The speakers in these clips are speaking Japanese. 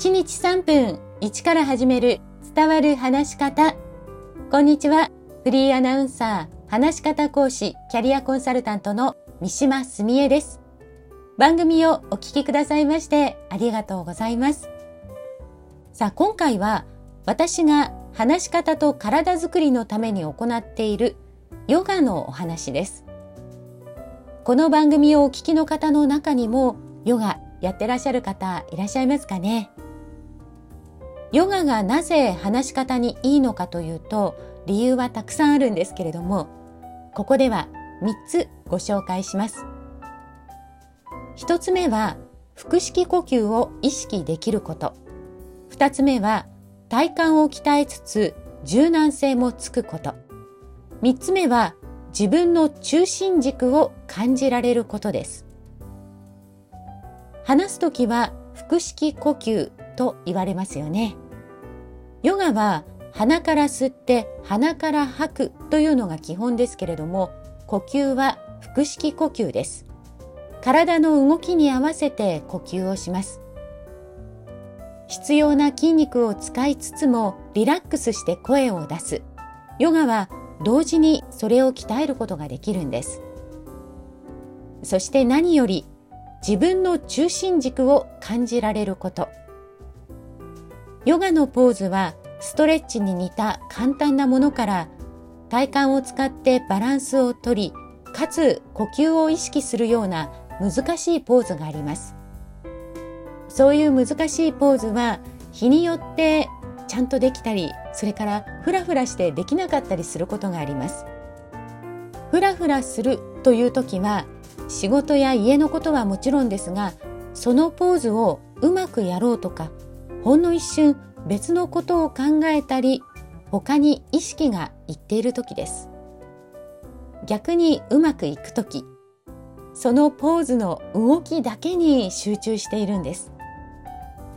1日3分1から始める伝わる話し方。こんにちは。フリーアナウンサー、話し方講師、キャリアコンサルタントの三島澄江です。番組をお聞きくださいましてありがとうございます。さあ、今回は私が話し方と体づくりのために行っているヨガのお話です。この番組をお聞きの方の中にもヨガやってらっしゃる方いらっしゃいますかね？ヨガがなぜ話し方にいいのかというと理由はたくさんあるんですけれどもここでは3つご紹介します。1つ目は腹式呼吸を意識できること。2つ目は体幹を鍛えつつ柔軟性もつくこと。3つ目は自分の中心軸を感じられることです。話すときは腹式呼吸と言われますよね。ヨガは鼻から吸って鼻から吐くというのが基本ですけれども、呼吸は腹式呼吸です。体の動きに合わせて呼吸をします。必要な筋肉を使いつつもリラックスして声を出す。ヨガは同時にそれを鍛えることができるんです。そして何より自分の中心軸を感じられること。ヨガのポーズはストレッチに似た簡単なものから体幹を使ってバランスをとり、かつ呼吸を意識するような難しいポーズがあります。そういう難しいポーズは日によってちゃんとできたり、それからフラフラしてできなかったりすることがあります。フラフラするという時は仕事や家のことはもちろんですがそのポーズをうまくやろうとかほんの一瞬別のことを考えたり他に意識がいっている時です。逆にうまくいく時そのポーズの動きだけに集中しているんです。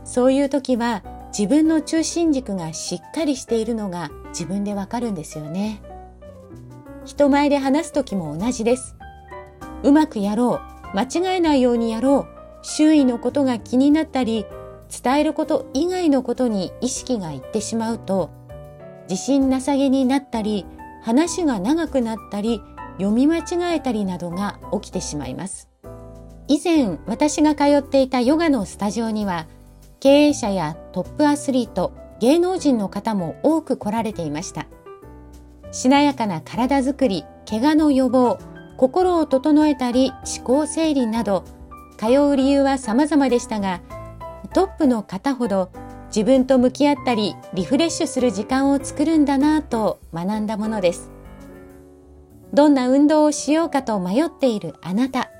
そういう時は自分の中心軸がしっかりしているのが自分でわかるんですよね。人前で話す時も同じです。うまくやろう、間違えないようにやろう、周囲のことが気になったり、伝えること以外のことに意識がいってしまうと、自信なさげになったり、話が長くなったり、読み間違えたりなどが起きてしまいます。以前私が通っていたヨガのスタジオには、経営者やトップアスリート、芸能人の方も多く来られていました。しなやかな体づくり、怪我の予防、心を整えたり思考整理など通う理由は様々でしたがトップの方ほど自分と向き合ったりリフレッシュする時間を作るんだなぁと学んだものです。どんな運動をしようかと迷っているあなた。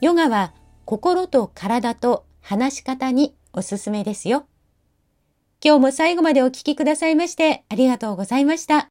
ヨガは心と体と話し方におすすめですよ。今日も最後までお聴きくださいましてありがとうございました。